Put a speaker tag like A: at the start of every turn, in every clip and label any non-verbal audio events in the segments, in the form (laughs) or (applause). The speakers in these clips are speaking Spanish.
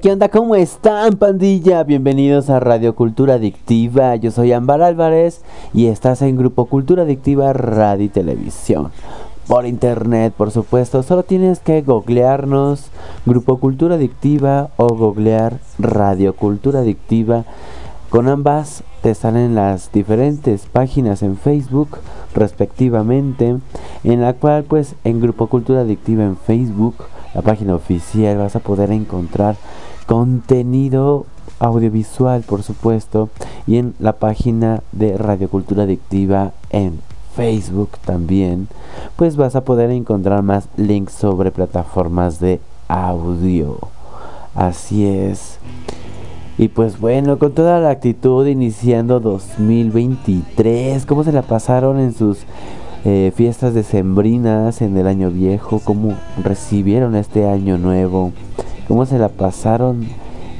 A: ¿Qué onda? ¿Cómo están, pandilla? Bienvenidos a Radio Cultura Adictiva. Yo soy Ámbar Álvarez y estás en Grupo Cultura Adictiva Radio y Televisión. Por internet, por supuesto. Solo tienes que googlearnos Grupo Cultura Adictiva o googlear Radio Cultura Adictiva. Con ambas te salen las diferentes páginas en Facebook respectivamente, en la cual pues en Grupo Cultura Adictiva en Facebook, la página oficial, vas a poder encontrar contenido audiovisual, por supuesto, y en la página de Radio Cultura Adictiva en Facebook también, pues vas a poder encontrar más links sobre plataformas de audio. Así es. Y pues bueno, con toda la actitud iniciando 2023, ¿cómo se la pasaron en sus eh, fiestas decembrinas en el año viejo? ¿Cómo recibieron este año nuevo? ¿Cómo se la pasaron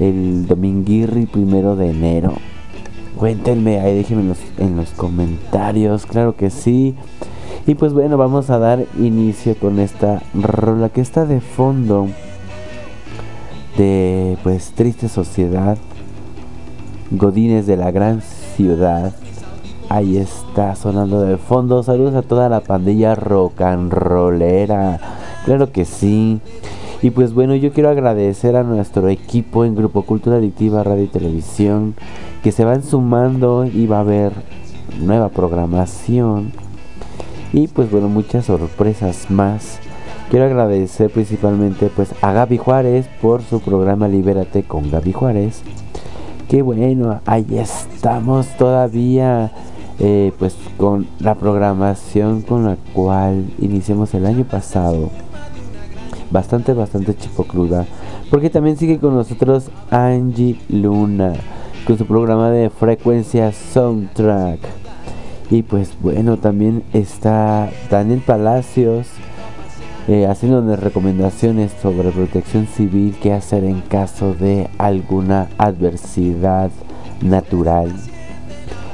A: el dominguirri primero de enero? Cuéntenme ahí, déjenme en los, en los comentarios, claro que sí. Y pues bueno, vamos a dar inicio con esta rola que está de fondo de pues triste sociedad, Godines de la gran ciudad. Ahí está sonando de fondo. Saludos a toda la pandilla rock and rollera. Claro que sí. Y pues bueno, yo quiero agradecer a nuestro equipo en Grupo Cultura Adictiva Radio y Televisión que se van sumando y va a haber nueva programación y pues bueno, muchas sorpresas más. Quiero agradecer principalmente pues a Gaby Juárez por su programa Libérate con Gaby Juárez. Que bueno, ahí estamos todavía eh, pues con la programación con la cual iniciamos el año pasado. Bastante, bastante chipocluda. Porque también sigue con nosotros Angie Luna con su programa de frecuencia soundtrack. Y pues bueno, también está Daniel Palacios eh, haciéndonos recomendaciones sobre protección civil, qué hacer en caso de alguna adversidad natural.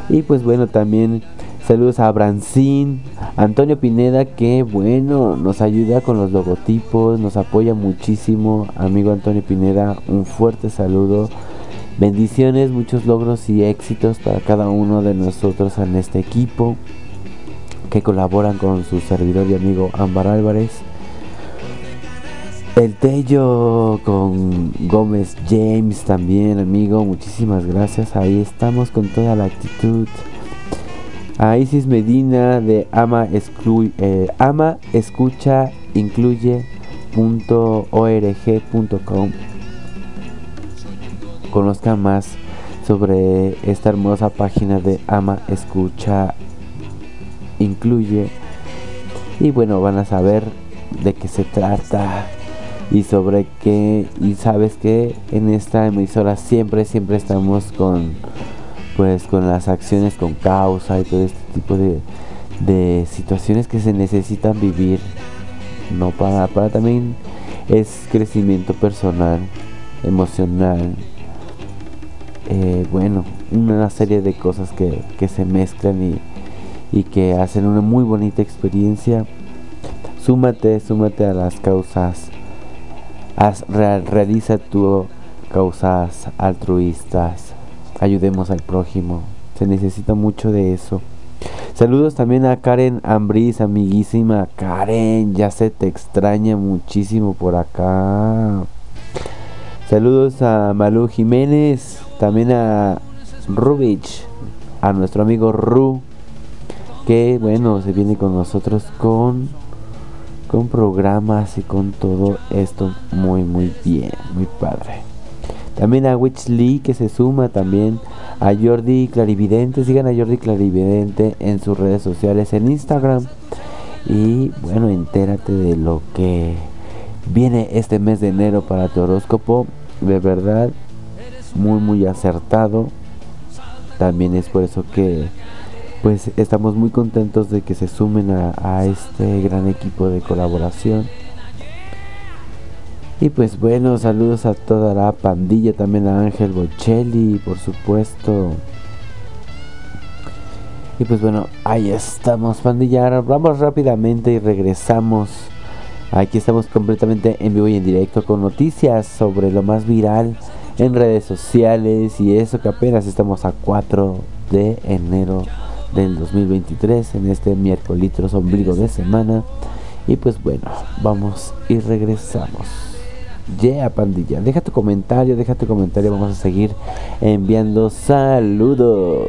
A: Y pues bueno, también saludos a Brancín, Antonio Pineda, que bueno, nos ayuda con los logotipos, nos apoya muchísimo. Amigo Antonio Pineda, un fuerte saludo. Bendiciones, muchos logros y éxitos para cada uno de nosotros en este equipo que colaboran con su servidor y amigo Ámbar Álvarez. El Tello con Gómez James también, amigo. Muchísimas gracias. Ahí estamos con toda la actitud. A Isis Medina de Ama, excluye, eh, Ama Escucha Incluye.org.com conozcan más sobre esta hermosa página de Ama Escucha Incluye. Y bueno, van a saber de qué se trata y sobre qué. Y sabes que en esta emisora siempre, siempre estamos con pues con las acciones con causa y todo este tipo de, de situaciones que se necesitan vivir. No para, para también es crecimiento personal, emocional, eh, bueno, una serie de cosas que, se mezclan y, que hacen una muy bonita experiencia. Súmate, súmate a las causas. Realiza tu causas altruistas, ayudemos al prójimo. Se necesita mucho de eso. Saludos también a Karen Ambris, amiguísima Karen, ya se te extraña muchísimo por acá. Saludos a Malú Jiménez, también a Rubich, a nuestro amigo Ru, que bueno, se viene con nosotros con con programas y con todo esto muy muy bien, muy padre. También a Witch Lee que se suma también a Jordi Clarividente. Sigan a Jordi Clarividente en sus redes sociales, en Instagram. Y bueno, entérate de lo que viene este mes de enero para tu horóscopo. De verdad, muy, muy acertado. También es por eso que pues estamos muy contentos de que se sumen a, este gran equipo de colaboración. Y pues bueno, saludos a toda la pandilla, también a Ángel Bocelli, por supuesto. Y pues bueno, ahí estamos, pandilla. Vamos rápidamente y regresamos. Aquí estamos completamente en vivo y en directo con noticias sobre lo más viral en redes sociales y eso que apenas estamos a 4 de enero del 2023 en este miércoles ombligo de semana. Y pues bueno, vamos y regresamos. Yeah, pandilla. Deja tu comentario, deja tu comentario. Vamos a seguir enviando saludos.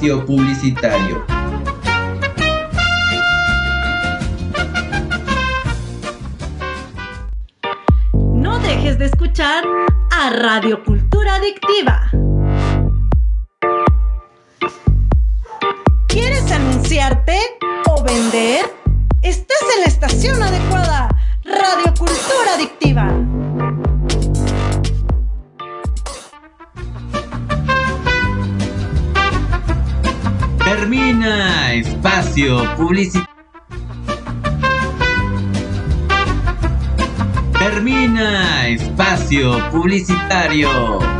B: Publicitario.
C: No dejes de escuchar a Radio Cultura Adictiva.
B: Publicitario.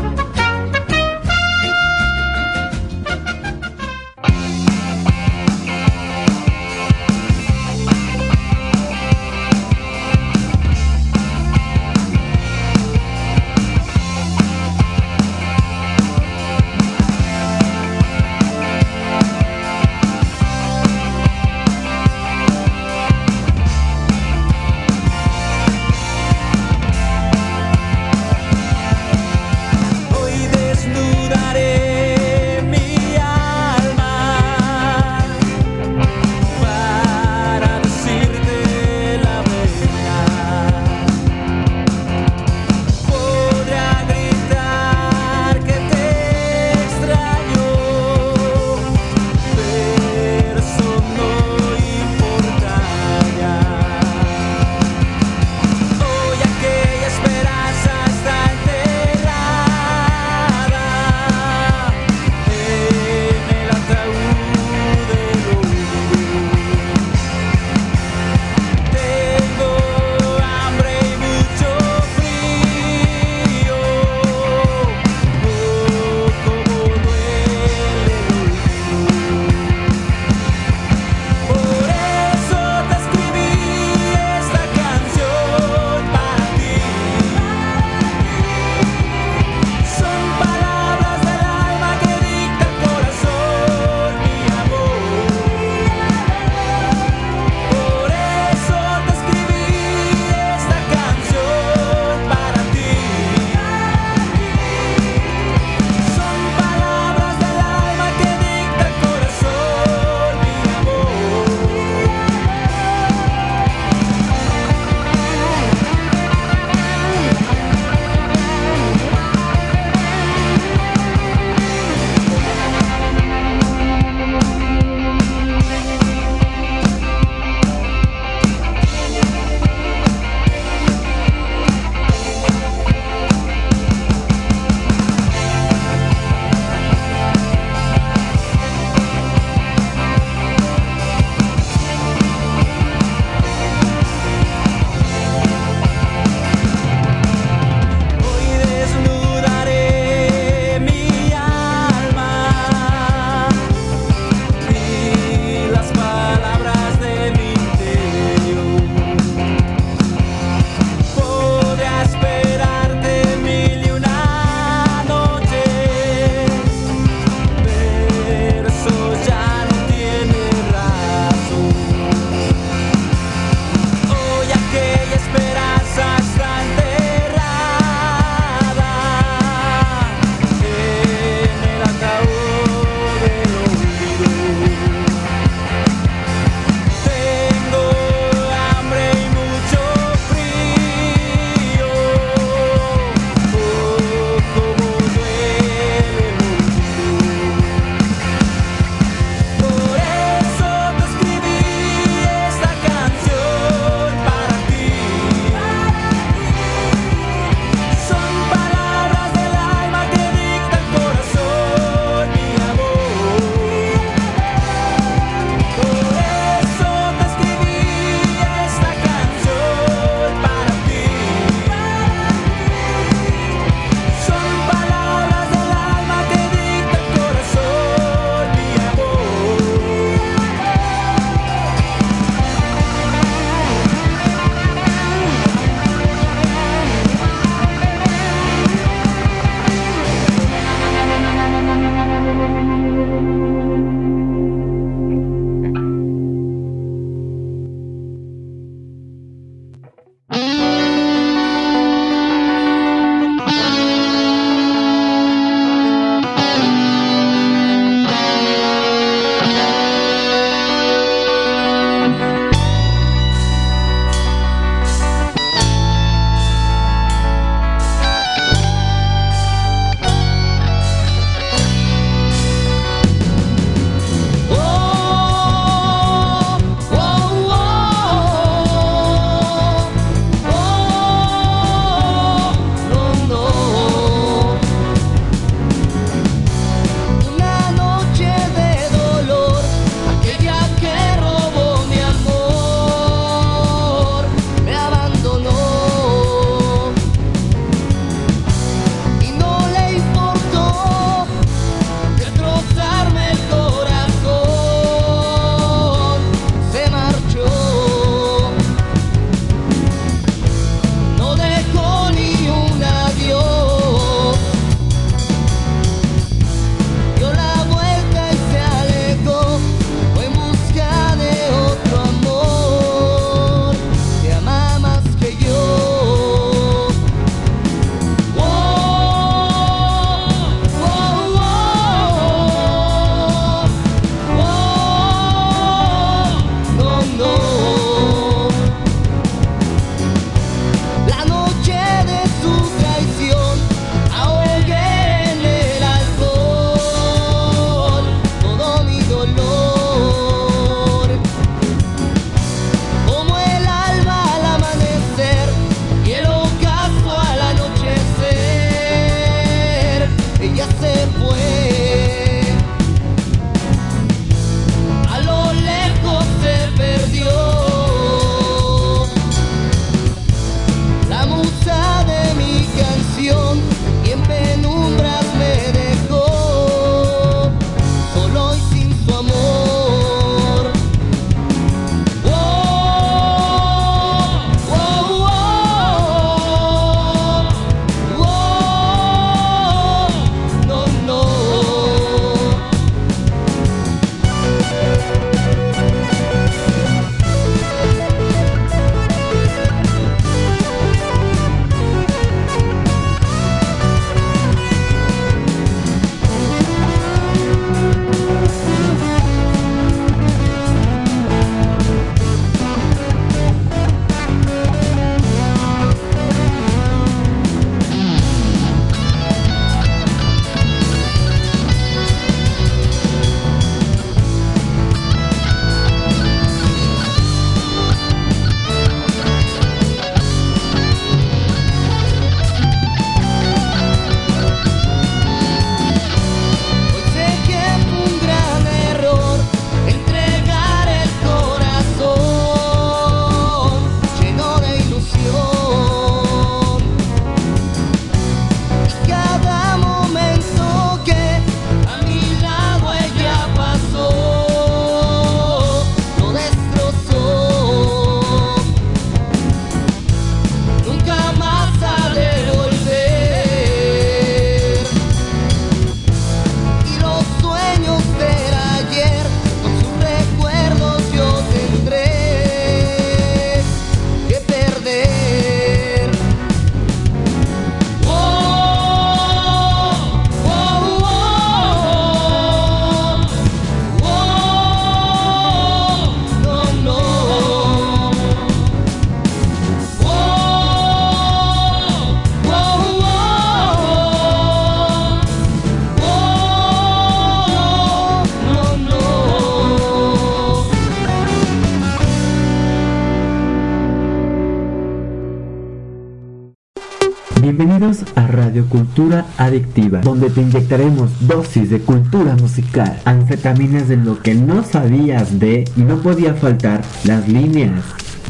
D: Cultura Adictiva, donde te inyectaremos dosis de cultura musical, anfetaminas de lo que no sabías de y no podía faltar las líneas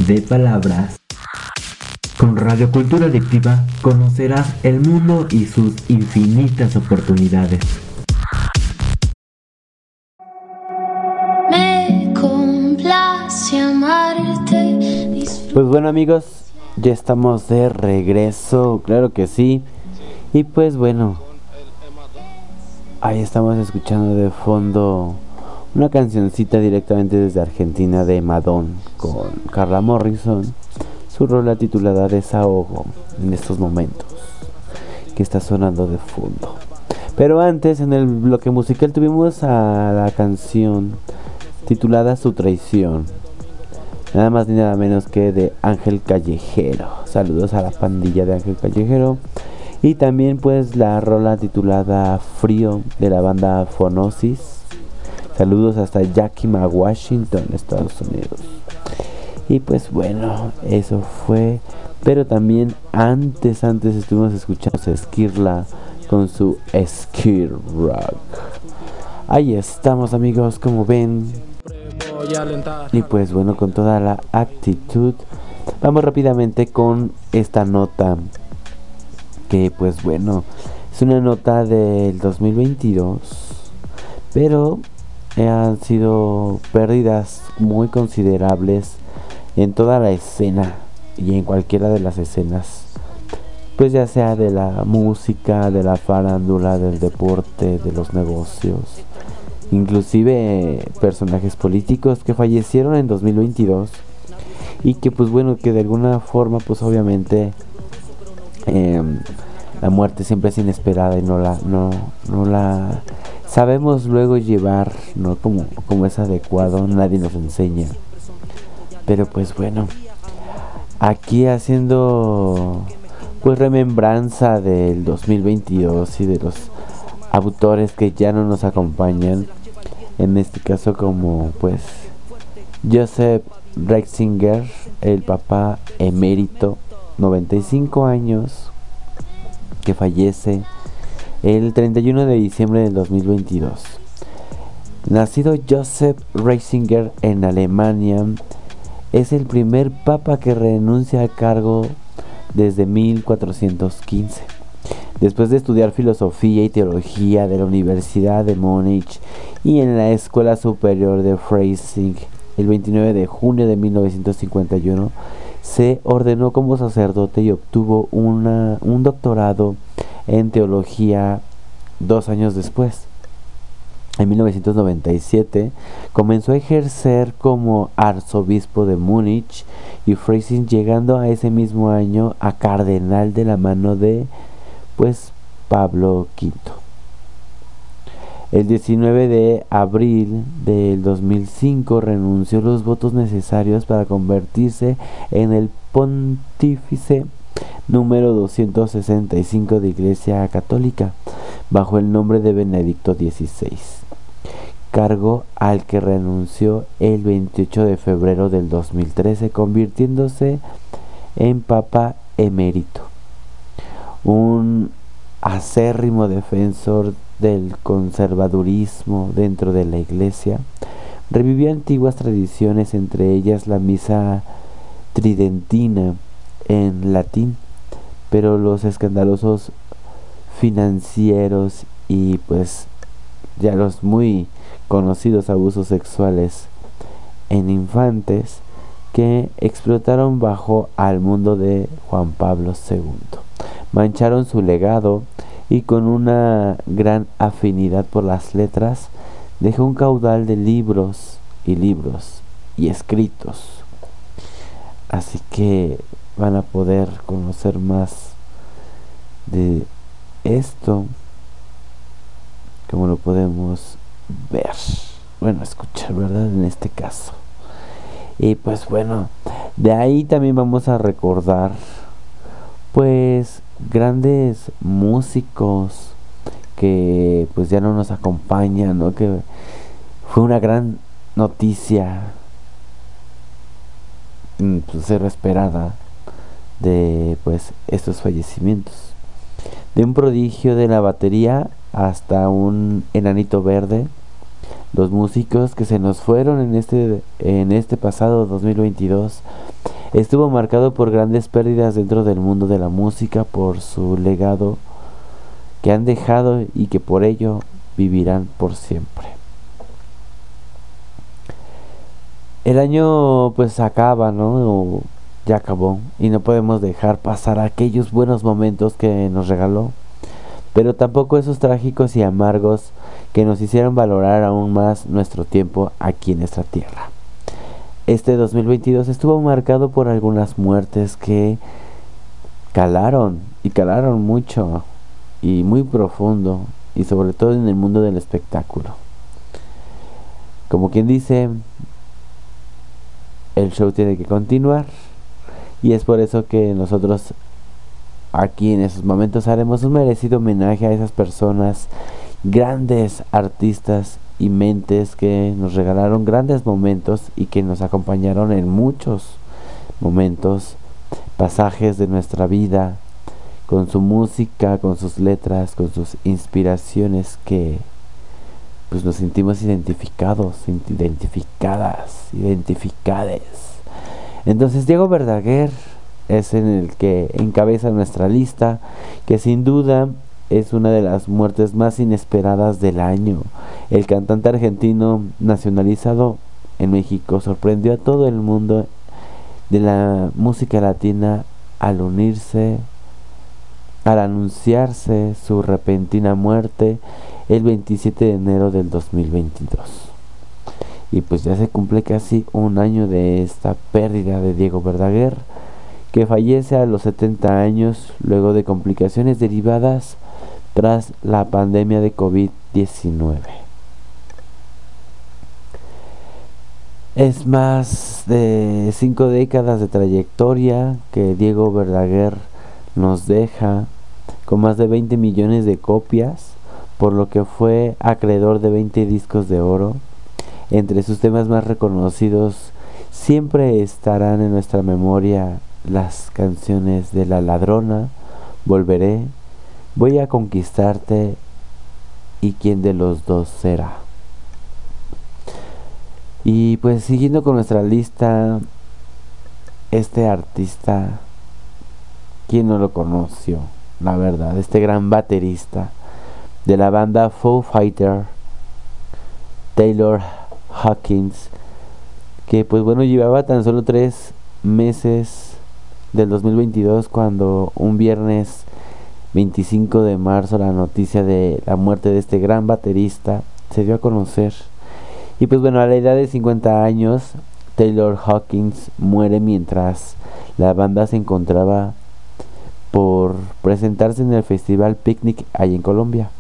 D: de palabras. Con Radio Cultura Adictiva conocerás el mundo y sus infinitas oportunidades.
E: Me complace amarte.
A: Pues bueno amigos, ya estamos de regreso, claro que sí. Y pues bueno, ahí estamos escuchando de fondo una cancioncita directamente desde Argentina de Madón con Carla Morrison. Su rola titulada Desahogo en estos momentos que está sonando de fondo. Pero antes en el bloque musical tuvimos a la canción titulada Su traición Nada más ni nada menos que de Ángel Callejero. Saludos a la pandilla de Ángel Callejero. Y también pues la rola titulada Frío de la banda Phonosis. Saludos hasta Yakima, Washington, Estados Unidos. Y pues bueno, eso fue. Pero también antes, antes estuvimos escuchando a Skirla con su Skir Rock. Ahí estamos amigos, como ven, y pues bueno, con toda la actitud, vamos rápidamente con esta nota. Que pues bueno, es una nota del 2022, pero han sido pérdidas muy considerables en toda la escena y en cualquiera de las escenas. Pues ya sea de la música, de la farándula, del deporte, de los negocios inclusive personajes políticos que fallecieron en 2022 y que pues bueno que de alguna forma pues obviamente em, la muerte siempre es inesperada y no la no, la sabemos luego llevar no como como es adecuado nadie nos enseña. Pero pues bueno aquí haciendo pues remembranza del 2022 y de los autores que ya no nos acompañan en este caso como pues Joseph Rexinger, el papá emérito, 95 años, que fallece el 31 de diciembre del 2022. Nacido Joseph Reisinger en Alemania, es el primer papa que renuncia al cargo desde 1415. Después de estudiar filosofía y teología de la Universidad de Múnich y en la Escuela Superior de Freising, el 29 de junio de 1951, se ordenó como sacerdote y obtuvo una, un doctorado en teología dos años después. En 1997 comenzó a ejercer como arzobispo de Múnich y Freising llegando a ese mismo año a cardenal de la mano de pues Pablo V. El 19 de abril del 2005 renunció los votos necesarios para convertirse en el pontífice número 265 de Iglesia Católica, bajo el nombre de Benedicto XVI, cargo al que renunció el 28 de febrero del 2013, convirtiéndose en Papa emérito. Un acérrimo defensor del conservadurismo dentro de la iglesia, revivió antiguas tradiciones, entre ellas la misa tridentina en latín, pero los escandalosos financieros y pues ya los muy conocidos abusos sexuales en infantes que explotaron bajo al mundo de Juan Pablo II mancharon su legado y con una gran afinidad por las letras dejó un caudal de libros y libros y escritos. Así que van a poder conocer más de esto como lo podemos ver. Bueno, escuchar, ¿verdad? En este caso. Y pues bueno, de ahí también vamos a recordar pues grandes músicos que pues ya no nos acompañan, ¿no? Que fue una gran noticia mm, pues, ser esperada de pues estos fallecimientos. de un prodigio de la batería hasta un enanito verde. Los músicos que se nos fueron en este, en este pasado 2022 estuvo marcado por grandes pérdidas dentro del mundo de la música, por su legado que han dejado y que por ello vivirán por siempre. El año pues acaba, ¿no? ya acabó y no podemos dejar pasar aquellos buenos momentos que nos regaló, pero tampoco esos trágicos y amargos que nos hicieron valorar aún más nuestro tiempo aquí en nuestra tierra. Este 2022 estuvo marcado por algunas muertes que calaron y calaron mucho y muy profundo y sobre todo en el mundo del espectáculo. Como quien dice, el show tiene que continuar y es por eso que nosotros aquí en esos momentos haremos un merecido homenaje a esas personas, grandes artistas y mentes que nos regalaron grandes momentos y que nos acompañaron en muchos momentos, pasajes de nuestra vida, con su música, con sus letras, con sus inspiraciones que pues nos sentimos identificados, identificadas, identificades. Entonces Diego Verdaguer es en el que encabeza nuestra lista, que sin duda es una de las muertes más inesperadas del año. El cantante argentino nacionalizado en México sorprendió a todo el mundo de la música latina al unirse, al anunciarse su repentina muerte el 27 de enero del 2022. Y pues ya se cumple casi un año de esta pérdida de Diego Verdaguer, que fallece a los 70 años luego de complicaciones derivadas tras la pandemia de COVID-19. Es más de cinco décadas de trayectoria que Diego Verdaguer nos deja con más de 20 millones de copias, por lo que fue acreedor de 20 discos de oro. Entre sus temas más reconocidos siempre estarán en nuestra memoria las canciones de La Ladrona, Volveré, Voy a conquistarte y quién de los dos será. Y pues siguiendo con nuestra lista, este artista, ¿quién no lo conoció? La verdad, este gran baterista de la banda Foo Fighter, Taylor Hawkins, que pues bueno, llevaba tan solo tres meses del 2022 cuando un viernes 25 de marzo la noticia de la muerte de este gran baterista se dio a conocer. Y pues bueno, a la edad de 50 años, Taylor Hawkins muere mientras la banda se encontraba por presentarse en el festival Picnic ahí en Colombia.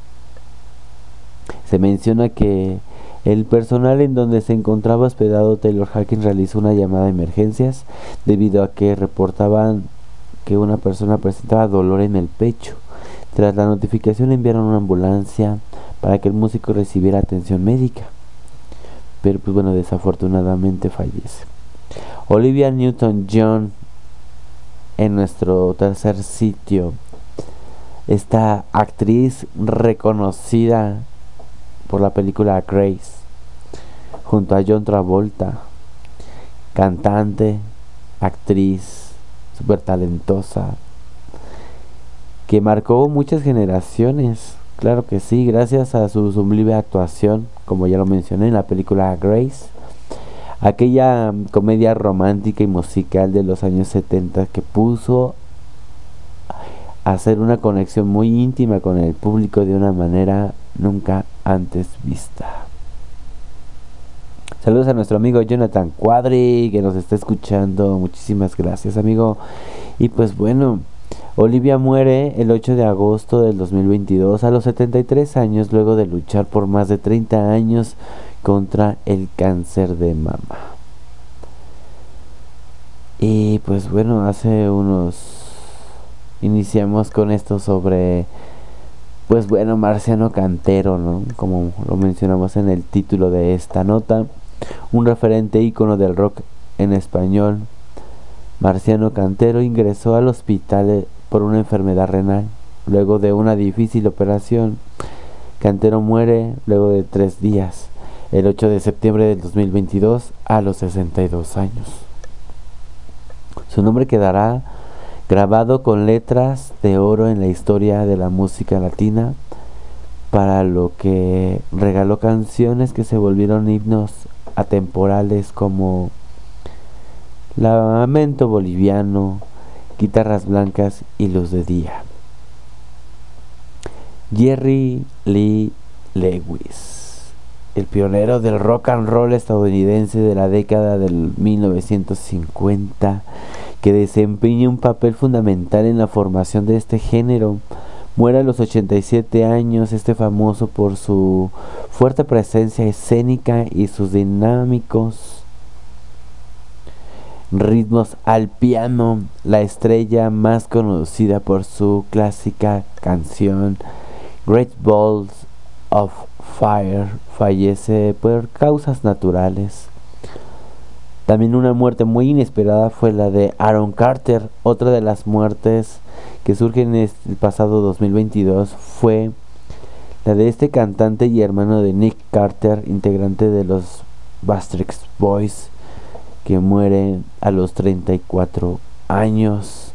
A: Se menciona que el personal en donde se encontraba hospedado Taylor Hawkins realizó una llamada de emergencias debido a que reportaban que una persona presentaba dolor en el pecho. Tras la notificación enviaron una ambulancia para que el músico recibiera atención médica. Pues bueno, desafortunadamente fallece. Olivia Newton-John en nuestro tercer sitio. Esta actriz reconocida por la película Grace junto a John Travolta, cantante, actriz, súper talentosa, que marcó muchas generaciones. Claro que sí, gracias a su sublime actuación, como ya lo mencioné en la película Grace, aquella comedia romántica y musical de los años 70 que puso a hacer una conexión muy íntima con el público de una manera nunca antes vista. Saludos a nuestro amigo Jonathan Cuadri que nos está escuchando. Muchísimas gracias, amigo. Y pues bueno, Olivia muere el 8 de agosto del 2022 a los 73 años luego de luchar por más de 30 años contra el cáncer de mama. Y pues bueno, hace unos iniciamos con esto sobre pues bueno, Marciano Cantero, ¿no? Como lo mencionamos en el título de esta nota un referente ícono del rock en español. Marciano Cantero ingresó al hospital por una enfermedad renal luego de una difícil operación. Cantero muere luego de tres días, el 8 de septiembre del 2022, a los 62 años. Su nombre quedará grabado con letras de oro en la historia de la música latina, para lo que regaló canciones que se volvieron himnos atemporales como Lamento Boliviano, Guitarras Blancas y Luz de Día. Jerry Lee Lewis, el pionero del rock and roll estadounidense de la década del 1950, que desempeña un papel fundamental en la formación de este género. Muere a los 87 años, este famoso por su fuerte presencia escénica y sus dinámicos ritmos al piano, la estrella más conocida por su clásica canción Great Balls of Fire fallece por causas naturales. También una muerte muy inesperada fue la de Aaron Carter. Otra de las muertes que surgen en el pasado 2022 fue la de este cantante y hermano de Nick Carter, integrante de los Bastrix Boys, que muere a los 34 años.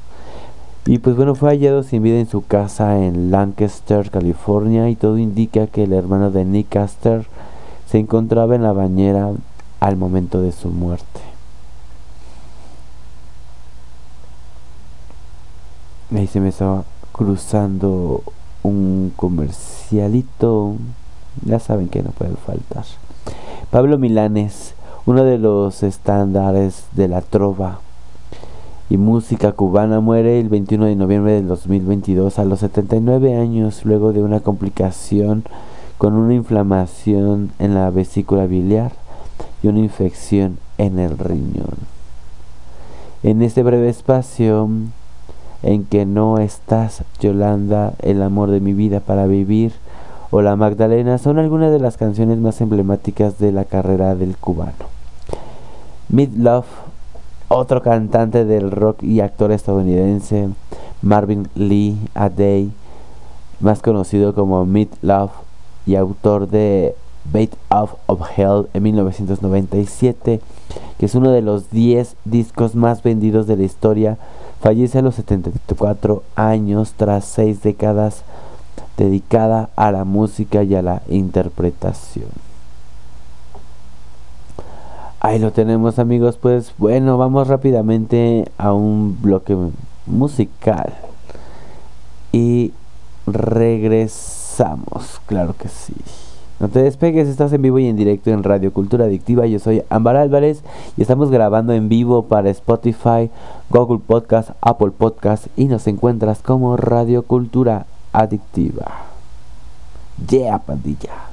A: Y pues bueno, fue hallado sin vida en su casa en Lancaster, California, y todo indica que el hermano de Nick Caster se encontraba en la bañera al momento de su muerte. Ahí se me estaba cruzando un comercialito. Ya saben que no puede faltar. Pablo Milanes, uno de los estándares de la trova y música cubana muere el 21 de noviembre del 2022 a los 79 años luego de una complicación con una inflamación en la vesícula biliar y una infección en el riñón. En este breve espacio en que no estás, Yolanda, el amor de mi vida para vivir, o La Magdalena son algunas de las canciones más emblemáticas de la carrera del cubano. Mid Love otro cantante del rock y actor estadounidense, Marvin Lee Adey, más conocido como Meat Love y autor de Bait of, of Hell en 1997, que es uno de los 10 discos más vendidos de la historia, fallece a los 74 años tras 6 décadas dedicada a la música y a la interpretación. Ahí lo tenemos amigos, pues bueno, vamos rápidamente a un bloque musical. Y regresamos, claro que sí. No te despegues, estás en vivo y en directo en Radio Cultura Adictiva. Yo soy Ámbar Álvarez y estamos grabando en vivo para Spotify, Google Podcast, Apple Podcast y nos encuentras como Radio Cultura Adictiva. Yeah, pandilla.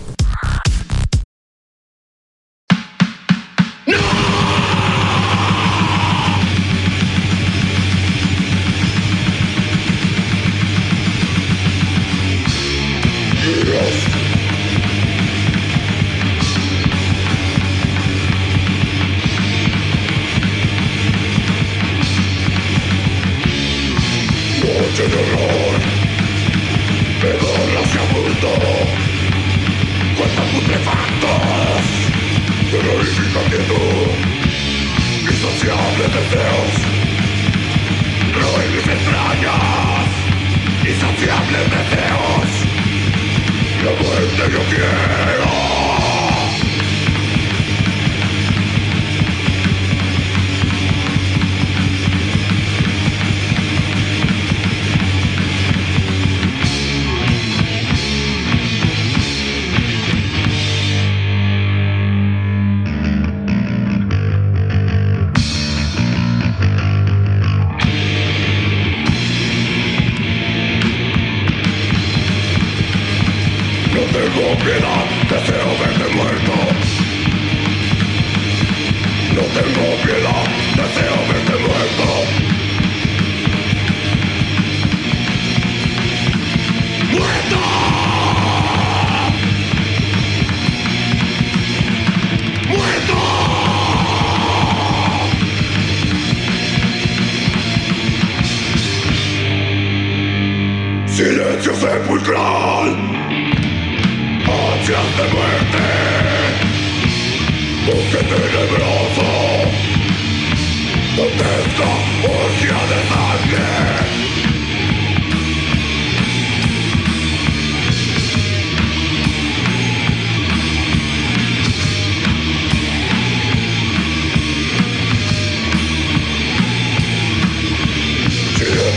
F: Tengo piedad de ser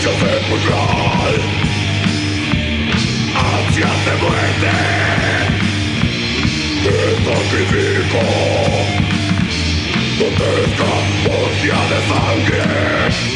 F: Silencio sepulcral, ansias de muerte, te sacrifico, grotesca orgia de sangre.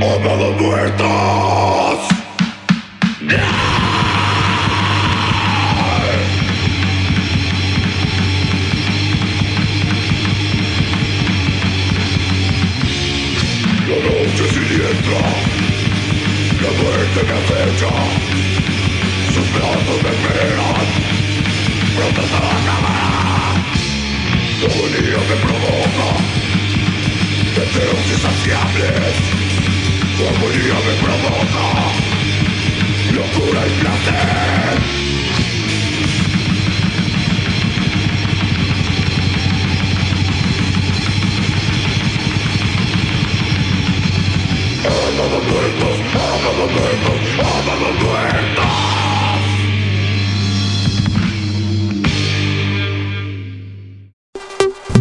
F: Amados muertos. Noche siniestra, la muerte me acecha, sus brazos me esperan, pronto se acabará. La agonía me provoca, deseos insaciables, tu agonía me provoca, locura y placer. Amados muertos, amados muertos, amados muertos.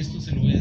G: Esto se lo voy a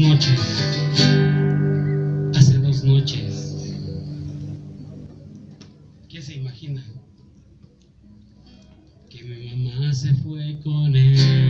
G: noches. Hace dos noches. ¿Qué se imagina? Que mi mamá se fue con él.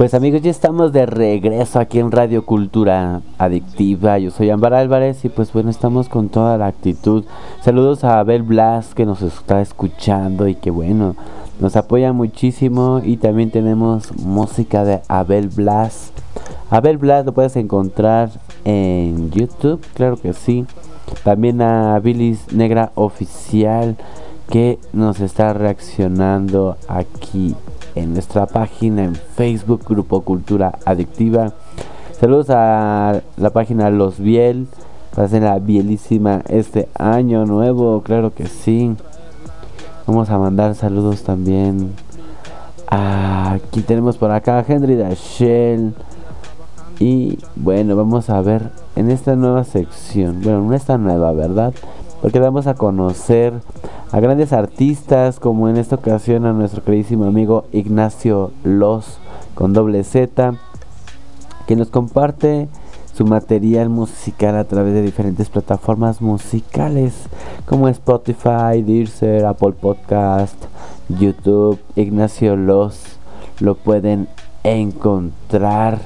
A: Pues amigos, ya estamos de regreso aquí en Radio Cultura Adictiva. Yo soy Ámbar Álvarez y pues bueno, estamos con toda la actitud. Saludos a Abel Blas que nos está escuchando y que bueno, nos apoya muchísimo. Y también tenemos música de Abel Blas. Abel Blas lo puedes encontrar en YouTube, claro que sí. También a Billis Negra Oficial que nos está reaccionando aquí en nuestra página en Facebook, Grupo Cultura Adictiva. Saludos a la página Los Biel. Pasen la bielísima este año nuevo, claro que sí. Vamos a mandar saludos también. Aquí tenemos por acá a Henry Dashell. Y bueno, vamos a ver en esta nueva sección. Bueno, no esta nueva, ¿verdad? Porque vamos a conocer a grandes artistas, como en esta ocasión a nuestro queridísimo amigo Ignacio Los con doble Z, que nos comparte su material musical a través de diferentes plataformas musicales como Spotify, Deezer, Apple Podcast, YouTube. Ignacio Los lo pueden encontrar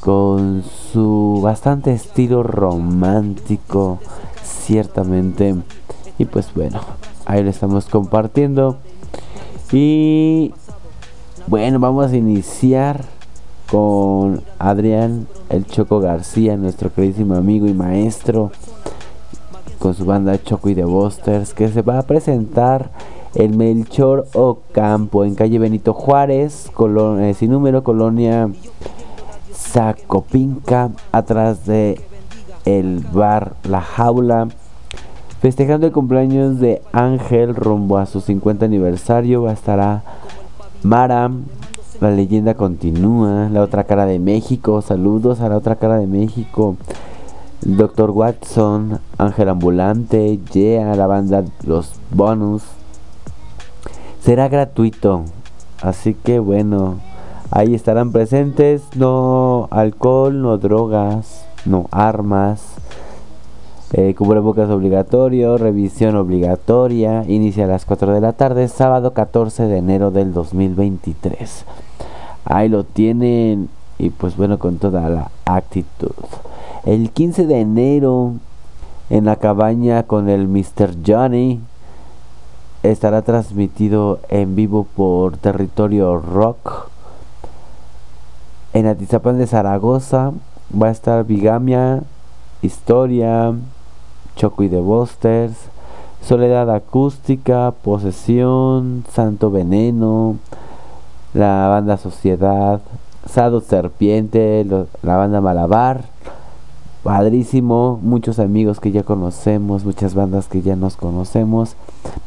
A: con su bastante estilo romántico, ciertamente. Y pues bueno, ahí lo estamos compartiendo. Y bueno, vamos a iniciar con Adrián El Choco García, nuestro queridísimo amigo y maestro, con su banda Choco y The Busters, que se va a presentar en Melchor Ocampo, en calle Benito Juárez, eh, sin número, colonia Zacopinca, atrás de el bar La Jaula. Festejando el cumpleaños de Ángel rumbo a su 50 aniversario, va a estar Mara, la leyenda continúa, la otra cara de México, saludos a la otra cara de México. Doctor Watson, Ángel Ambulante, Yeah, la banda Los Bonus. Será gratuito, así que bueno, ahí estarán presentes. No alcohol, no drogas, no armas. Eh, cubrebocas obligatorio, revisión obligatoria. Inicia a las 4 de la tarde, sábado 14 de enero del 2023. Ahí lo tienen y pues bueno, con toda la actitud. El 15 de enero en la cabaña con el Mr. Johnny estará transmitido en vivo por Territorio Rock. En Atizapán de Zaragoza va a estar Bigamia, Historia, Choco y de Busters, Soledad Acústica, Posesión, Santo Veneno, la banda Sociedad, Sado Serpiente, la banda Malabar. Padrísimo, muchos amigos que ya conocemos, muchas bandas que ya nos conocemos.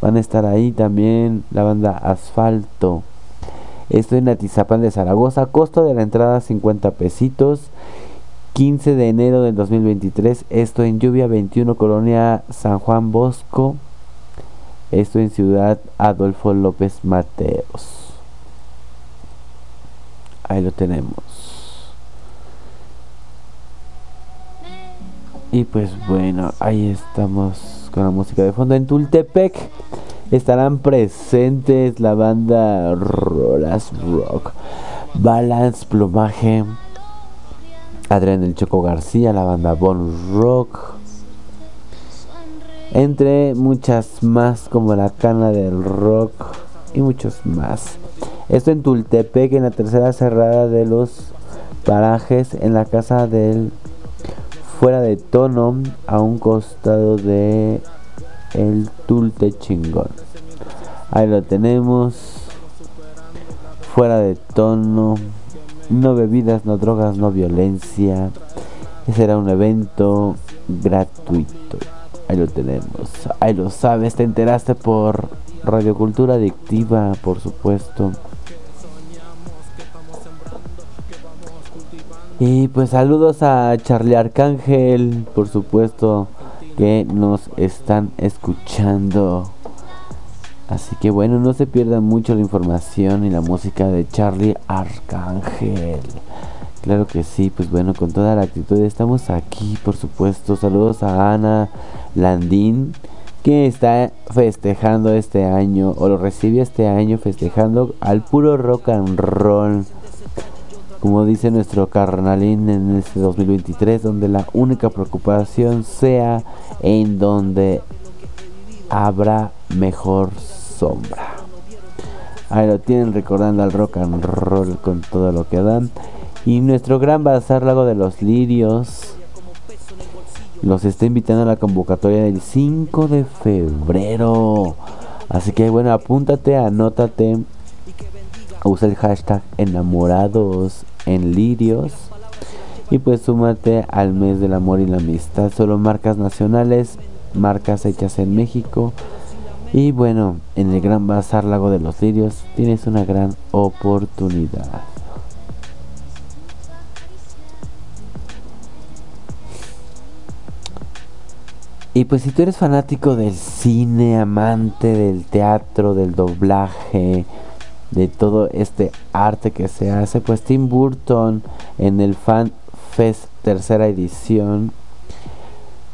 A: Van a estar ahí también la banda Asfalto. Estoy en Atizapán de Zaragoza. Costo de la entrada 50 pesitos. 15 de enero del 2023. Esto en Lluvia 21, Colonia San Juan Bosco. Esto en Ciudad Adolfo López Mateos. Ahí lo tenemos. Y pues bueno, ahí estamos con la música de fondo. En Tultepec estarán presentes la banda Rolas Rock, Balance Plumaje, Adrián El Choco García, la banda Bonus Rock, entre muchas más como la cana del rock y muchos más. Esto en Tultepec, en la tercera cerrada de los parajes, en la casa del fuera de tono, a un costado de el Tulte chingón. Ahí lo tenemos. Fuera de tono. No bebidas, no drogas, no violencia. Será un evento gratuito. Ahí lo tenemos. Ahí lo sabes, te enteraste por Radiocultura Adictiva, por supuesto. Y pues saludos a Charlie Arcángel, por supuesto, que nos están escuchando. Así que bueno, no se pierdan mucho la información y la música de Charlie Arcángel. Claro que sí, pues bueno, con toda la actitud estamos aquí, por supuesto. Saludos a Ana Landín, que está festejando este año, o lo recibe este año festejando al puro rock and roll como dice nuestro carnalín en este 2023, donde la única preocupación sea en donde habrá mejor sombra. Ahí lo tienen recordando al rock and roll con todo lo que dan. Y nuestro gran bazar Lago de los Lirios los está invitando a la convocatoria del 5 de febrero. Así que bueno, apúntate, anótate usa el hashtag enamorados en lirios y pues súmate al mes del amor y la amistad solo marcas nacionales marcas hechas en México y bueno en el gran bazar lago de los lirios tienes una gran oportunidad. Y pues si tú eres fanático del cine, amante del teatro, del doblaje, de todo este arte que se hace, pues Tim Burton en el Fan Fest tercera edición,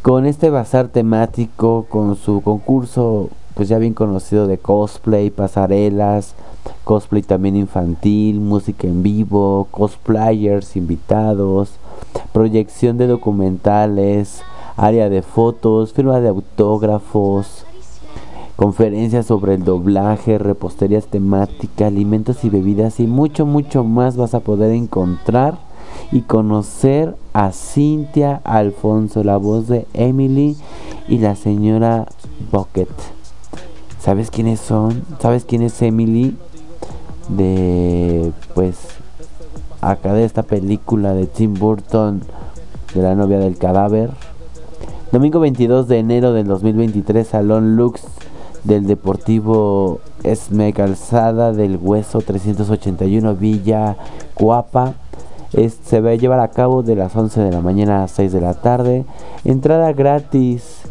A: con este bazar temático, con su concurso pues ya bien conocido de cosplay, pasarelas, cosplay también infantil, música en vivo, cosplayers invitados, proyección de documentales, área de fotos, firma de autógrafos, conferencias sobre el doblaje, reposterías temáticas, alimentos y bebidas y mucho, mucho más vas a poder encontrar y conocer a Cintia Alfonso, la voz de Emily y la señora Bucket. ¿Sabes quiénes son? ¿Sabes quién es Emily? De pues acá de esta película de Tim Burton de la novia del cadáver. Domingo 22 de enero del 2023, Salón Lux del Deportivo Esme Calzada del Hueso 381 Villa Cuapa. se va a llevar a cabo de las 11 de la mañana a 6 de la tarde. Entrada gratis.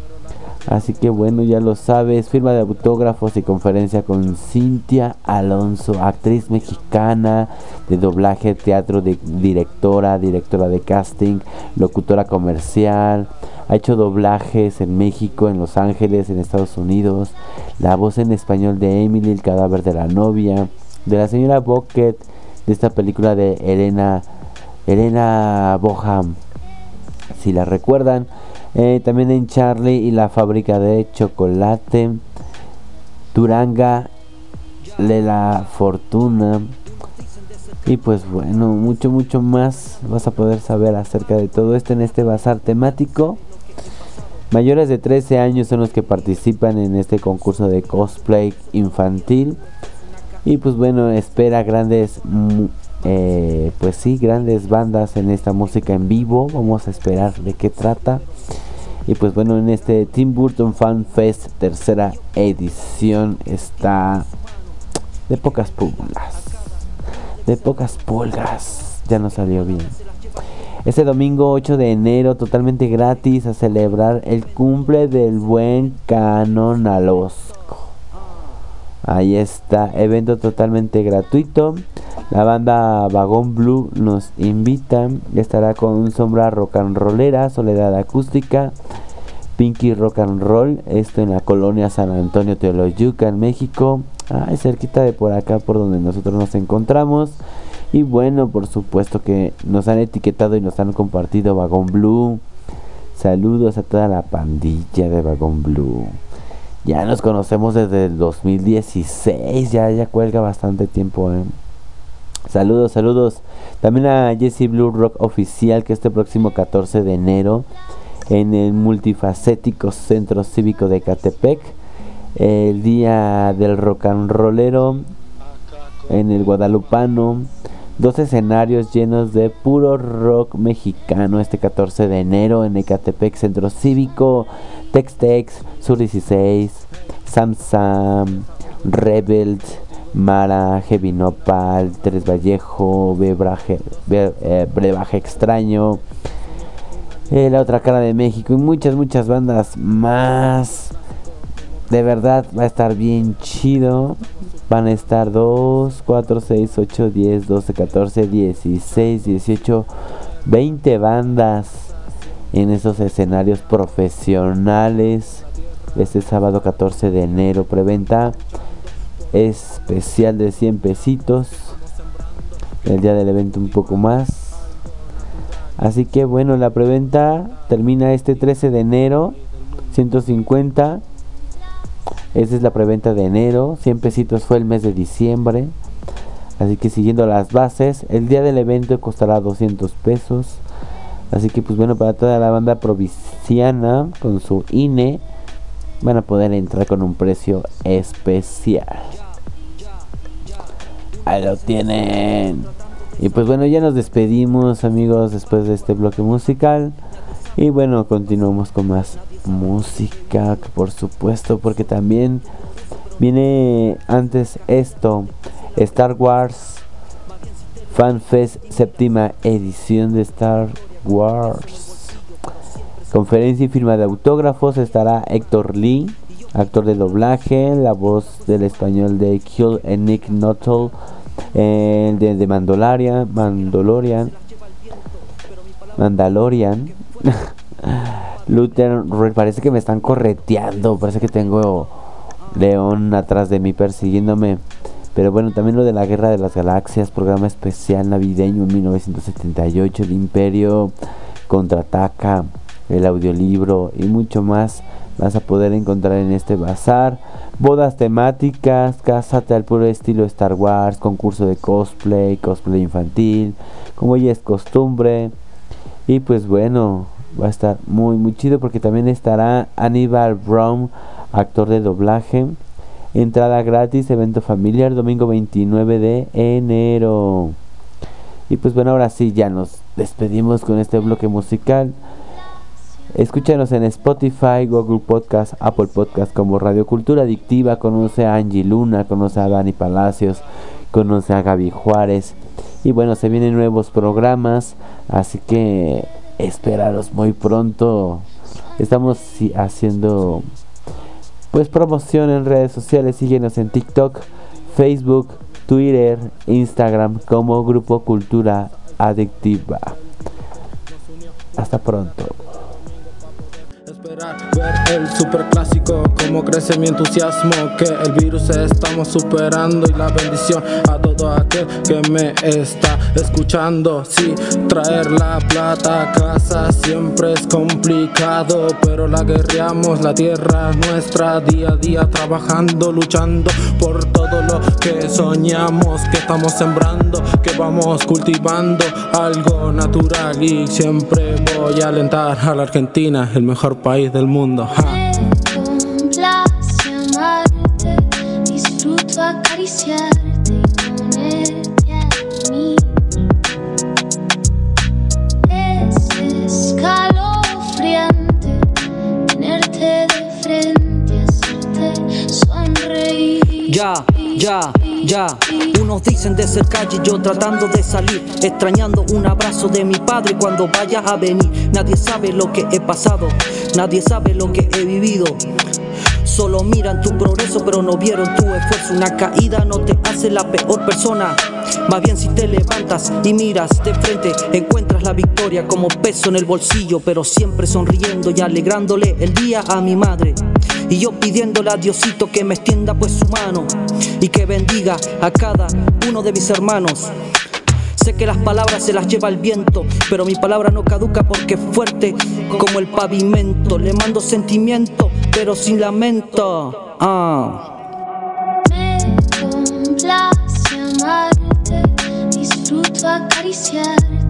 A: Así que bueno, ya lo sabes, firma de autógrafos y conferencia con Cintia Alonso, actriz mexicana de doblaje, teatro, directora, directora de casting, locutora comercial. Ha hecho doblajes en México, en Los Ángeles, en Estados Unidos. La voz en español de Emily, el cadáver de la novia. De la señora Bucket, de esta película de Elena, Elena Boham. Si la recuerdan. Eh, también en Charlie y la fábrica de chocolate. Duranga de la fortuna. Y pues bueno, mucho, mucho más vas a poder saber acerca de todo esto en este bazar temático. Mayores de 13 años son los que participan en este concurso de cosplay infantil. Y pues bueno, espera grandes, eh, pues sí, grandes bandas en esta música en vivo. Vamos a esperar de qué trata. Y pues bueno, en este Tim Burton Fan Fest tercera edición está de pocas pulgas. De pocas pulgas. Ya no salió bien. Este domingo 8 de enero, totalmente gratis, a celebrar el cumple del buen Canon Alosco. Ahí está, evento totalmente gratuito. La banda Vagón Blue nos invita. Estará con sombra rock and rollera, soledad acústica, Pinky Rock and Roll. Esto en la colonia San Antonio Teoloyuca, en México. Ah, cerquita de por acá, por donde nosotros nos encontramos. Y bueno, por supuesto que nos han etiquetado y nos han compartido Vagón Blue. Saludos a toda la pandilla de Vagón Blue. Ya nos conocemos desde el 2016, ya, ya cuelga bastante tiempo. ¿eh? Saludos, saludos. También a Jesse Blue Rock Oficial que este próximo 14 de enero en el multifacético Centro Cívico de Catepec. El día del rock and rollero en el Guadalupano. Dos escenarios llenos de puro rock mexicano este 14 de enero en Ecatepec Centro Cívico, Textex, Sur 16, Sam Sam, Rebel, Mara, Heavy Nopal, Tres Vallejo, Bebraje, eh, Brebaje Extraño, eh, La Otra Cara de México y muchas, muchas bandas más. De verdad va a estar bien chido. Van a estar 2, 4, 6, 8, 10, 12, 14, 16, 18, 20 bandas en esos escenarios profesionales. Este sábado 14 de enero, preventa especial de 100 pesitos. El día del evento un poco más. Así que bueno, la preventa termina este 13 de enero, 150 esa es la preventa de enero. 100 pesitos fue el mes de diciembre. Así que siguiendo las bases, el día del evento costará 200 pesos. Así que pues bueno, para toda la banda provinciana con su INE van a poder entrar con un precio especial. Ahí lo tienen. Y pues bueno, ya nos despedimos amigos después de este bloque musical. Y bueno, continuamos con más música, por supuesto, porque también viene antes esto, Star Wars Fan Fest séptima edición de Star Wars. Conferencia y firma de autógrafos estará Héctor Lee, actor de doblaje, la voz del español de Kill and Nick Nuttall, el de, de Mandalorian, Mandalorian, Mandalorian. (laughs) Luther, parece que me están correteando. Parece que tengo León atrás de mí persiguiéndome. Pero bueno, también lo de la Guerra de las Galaxias, programa especial navideño en 1978, el Imperio contraataca, el audiolibro y mucho más vas a poder encontrar en este bazar. Bodas temáticas, cásate al puro estilo Star Wars, concurso de cosplay, cosplay infantil, como ya es costumbre. Y pues bueno, va a estar muy muy chido porque también estará Aníbal Brown, actor de doblaje. Entrada gratis, evento familiar, domingo 29 de enero. Y pues bueno, ahora sí, ya nos despedimos con este bloque musical. Escúchanos en Spotify, Google Podcast, Apple Podcast como Radio Cultura Adictiva. Conoce a Angie Luna, conoce a Dani Palacios, conoce a Gaby Juárez. Y bueno, se vienen nuevos programas, así que esperaros muy pronto. Estamos haciendo pues promoción en redes sociales. Síguenos en TikTok, Facebook, Twitter, Instagram como Grupo Cultura Adictiva. Hasta pronto
H: ver el super clásico como crece mi entusiasmo que el virus estamos superando y la bendición a todo aquel que me está escuchando. Sí traer la plata a casa siempre es complicado pero la guerreamos la tierra nuestra día a día trabajando luchando por todo lo que soñamos que estamos sembrando que vamos cultivando algo natural. Y siempre voy a alentar a la Argentina el mejor país del mundo.
E: Complace amarte, disfruto acariciarte y ponerte a mí. Es escalofriante tenerte de frente, hacerte sonreír.
I: Ya, ya, ya. Unos dicen de ser calle, yo tratando de salir, extrañando un abrazo de mi padre cuando vaya a venir. Nadie sabe lo que he pasado, nadie sabe lo que he vivido. Solo miran tu progreso, pero no vieron tu esfuerzo. Una caída no te hace la peor persona. Más bien si te levantas y miras de frente, encuentras la victoria como peso en el bolsillo, pero siempre sonriendo y alegrándole el día a mi madre. Y yo pidiéndole a Diosito que me extienda pues su mano y que bendiga a cada uno de mis hermanos. Sé que las palabras se las lleva el viento, pero mi palabra no caduca porque es fuerte como el pavimento. Le mando sentimiento, pero sin lamento. Ah.
E: Me complace amarte, disfruto acariciarte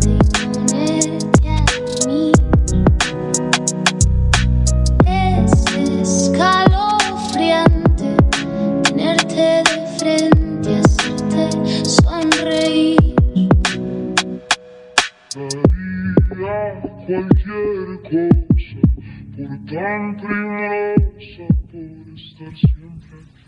F: cualquier cosa por tan por estar siempre aquí.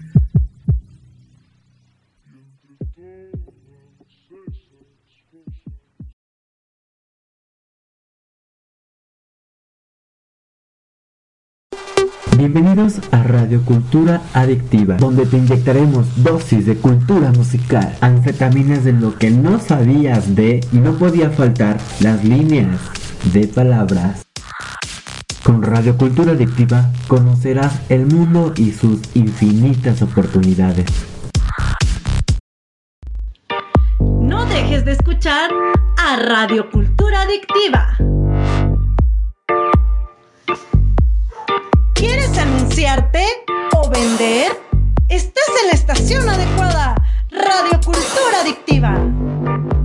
D: Bienvenidos a Radio Cultura Adictiva, donde te inyectaremos dosis de cultura musical, anfetaminas de lo que no sabías de y no podía faltar las líneas de palabras. Con Radio Cultura Adictiva conocerás el mundo y sus infinitas oportunidades.
C: No dejes de escuchar a Radio Cultura Adictiva. ¿Quieres anunciarte o vender? Estás en la estación adecuada. Radio Cultura Adictiva.